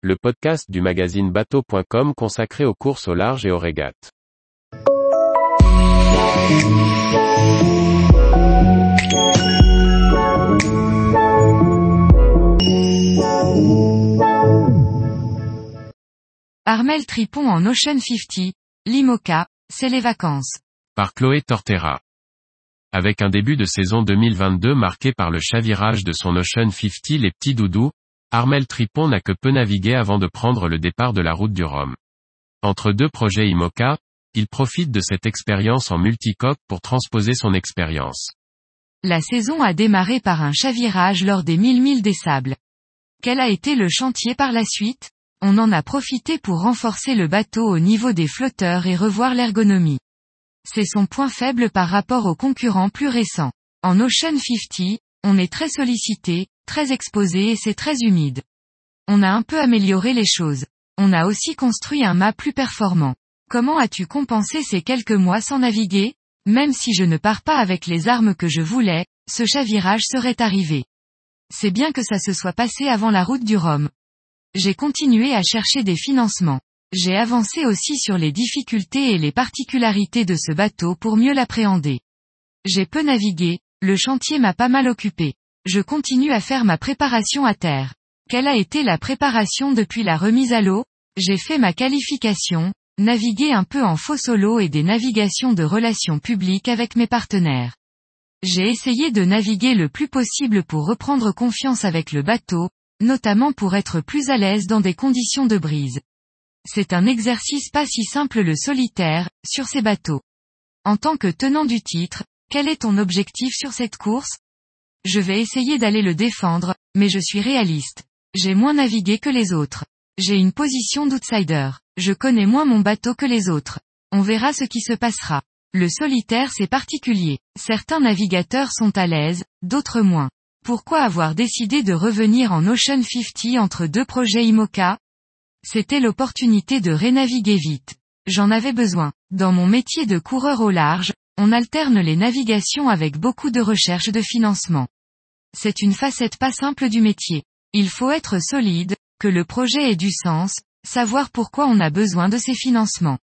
le podcast du magazine bateau.com consacré aux courses au large et aux régates. Armel Tripon en Ocean 50, l'IMOCA, c'est les vacances. Par Chloé Tortera. Avec un début de saison 2022 marqué par le chavirage de son Ocean 50 les petits doudous, Armel Tripon n'a que peu navigué avant de prendre le départ de la route du Rhum. Entre deux projets IMOCA, il profite de cette expérience en multicoque pour transposer son expérience. La saison a démarré par un chavirage lors des mille milles des sables. Quel a été le chantier par la suite? On en a profité pour renforcer le bateau au niveau des flotteurs et revoir l'ergonomie. C'est son point faible par rapport aux concurrents plus récents. En Ocean 50, on est très sollicité, très exposé et c'est très humide. On a un peu amélioré les choses. On a aussi construit un mât plus performant. Comment as-tu compensé ces quelques mois sans naviguer? Même si je ne pars pas avec les armes que je voulais, ce chavirage serait arrivé. C'est bien que ça se soit passé avant la route du Rhum. J'ai continué à chercher des financements. J'ai avancé aussi sur les difficultés et les particularités de ce bateau pour mieux l'appréhender. J'ai peu navigué, le chantier m'a pas mal occupé. Je continue à faire ma préparation à terre. Quelle a été la préparation depuis la remise à l'eau? J'ai fait ma qualification, navigué un peu en faux solo et des navigations de relations publiques avec mes partenaires. J'ai essayé de naviguer le plus possible pour reprendre confiance avec le bateau, notamment pour être plus à l'aise dans des conditions de brise. C'est un exercice pas si simple le solitaire, sur ces bateaux. En tant que tenant du titre, quel est ton objectif sur cette course? Je vais essayer d'aller le défendre, mais je suis réaliste. J'ai moins navigué que les autres. J'ai une position d'outsider. Je connais moins mon bateau que les autres. On verra ce qui se passera. Le solitaire c'est particulier. Certains navigateurs sont à l'aise, d'autres moins. Pourquoi avoir décidé de revenir en Ocean 50 entre deux projets IMOCA? C'était l'opportunité de renaviguer vite. J'en avais besoin. Dans mon métier de coureur au large, on alterne les navigations avec beaucoup de recherche de financement. C'est une facette pas simple du métier. Il faut être solide, que le projet ait du sens, savoir pourquoi on a besoin de ces financements.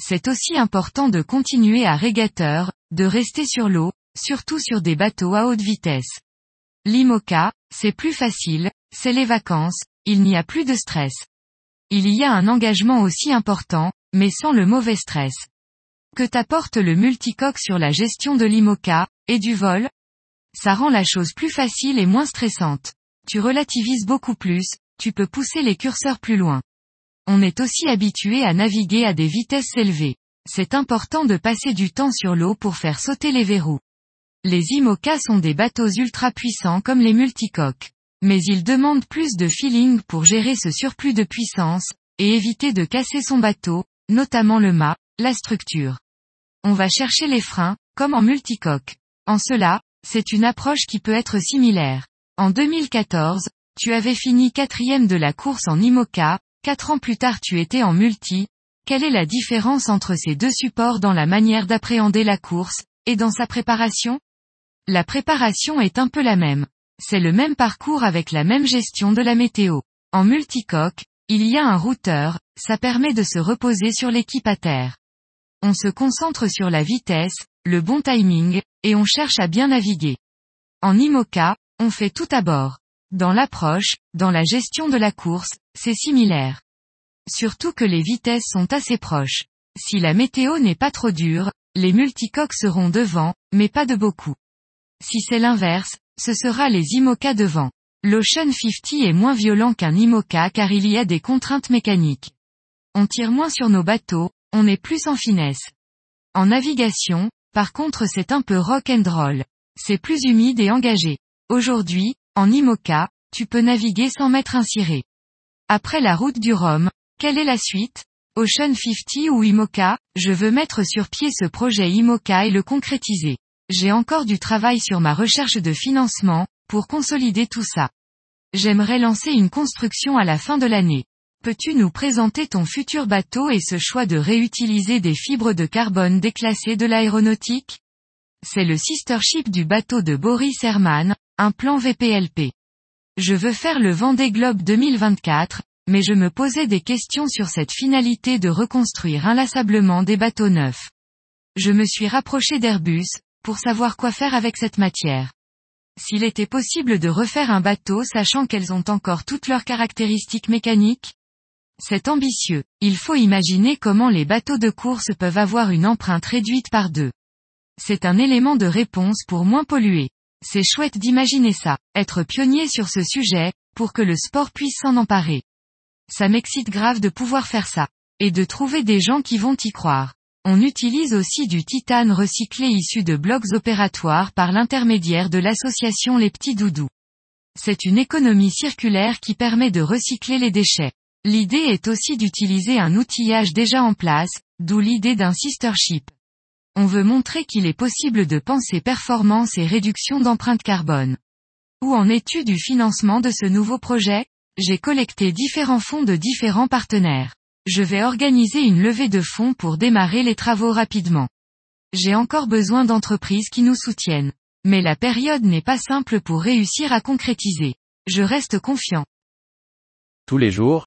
C'est aussi important de continuer à régateur, de rester sur l'eau, surtout sur des bateaux à haute vitesse. L'IMOCA, c'est plus facile, c'est les vacances, il n'y a plus de stress. Il y a un engagement aussi important, mais sans le mauvais stress. Que t'apporte le multicoque sur la gestion de l'IMOCA, et du vol Ça rend la chose plus facile et moins stressante. Tu relativises beaucoup plus, tu peux pousser les curseurs plus loin. On est aussi habitué à naviguer à des vitesses élevées. C'est important de passer du temps sur l'eau pour faire sauter les verrous. Les IMOCA sont des bateaux ultra puissants comme les multicoques. Mais ils demandent plus de feeling pour gérer ce surplus de puissance, et éviter de casser son bateau, notamment le mât, la structure. On va chercher les freins, comme en multicoque. En cela, c'est une approche qui peut être similaire. En 2014, tu avais fini quatrième de la course en IMOCA, quatre ans plus tard tu étais en multi. Quelle est la différence entre ces deux supports dans la manière d'appréhender la course, et dans sa préparation? La préparation est un peu la même. C'est le même parcours avec la même gestion de la météo. En multicoque, il y a un routeur, ça permet de se reposer sur l'équipe à terre. On se concentre sur la vitesse, le bon timing, et on cherche à bien naviguer. En IMOCA, on fait tout à bord. Dans l'approche, dans la gestion de la course, c'est similaire. Surtout que les vitesses sont assez proches. Si la météo n'est pas trop dure, les multicoques seront devant, mais pas de beaucoup. Si c'est l'inverse, ce sera les IMOCA devant. L'Ocean 50 est moins violent qu'un IMOCA car il y a des contraintes mécaniques. On tire moins sur nos bateaux, on est plus en finesse. En navigation, par contre c'est un peu rock and roll. C'est plus humide et engagé. Aujourd'hui, en IMOCA, tu peux naviguer sans mettre un ciré. Après la route du Rhum, quelle est la suite? Ocean 50 ou IMOCA, je veux mettre sur pied ce projet IMOCA et le concrétiser. J'ai encore du travail sur ma recherche de financement, pour consolider tout ça. J'aimerais lancer une construction à la fin de l'année. Peux-tu nous présenter ton futur bateau et ce choix de réutiliser des fibres de carbone déclassées de l'aéronautique? C'est le sister ship du bateau de Boris Herman, un plan VPLP. Je veux faire le Vendée Globe 2024, mais je me posais des questions sur cette finalité de reconstruire inlassablement des bateaux neufs. Je me suis rapproché d'Airbus, pour savoir quoi faire avec cette matière. S'il était possible de refaire un bateau sachant qu'elles ont encore toutes leurs caractéristiques mécaniques C'est ambitieux. Il faut imaginer comment les bateaux de course peuvent avoir une empreinte réduite par deux. C'est un élément de réponse pour moins polluer. C'est chouette d'imaginer ça, être pionnier sur ce sujet, pour que le sport puisse s'en emparer. Ça m'excite grave de pouvoir faire ça. Et de trouver des gens qui vont y croire. On utilise aussi du titane recyclé issu de blocs opératoires par l'intermédiaire de l'association Les Petits Doudous. C'est une économie circulaire qui permet de recycler les déchets. L'idée est aussi d'utiliser un outillage déjà en place, d'où l'idée d'un sister ship. On veut montrer qu'il est possible de penser performance et réduction d'empreinte carbone. Où en es-tu du financement de ce nouveau projet? J'ai collecté différents fonds de différents partenaires. Je vais organiser une levée de fonds pour démarrer les travaux rapidement. J'ai encore besoin d'entreprises qui nous soutiennent. Mais la période n'est pas simple pour réussir à concrétiser. Je reste confiant. Tous les jours,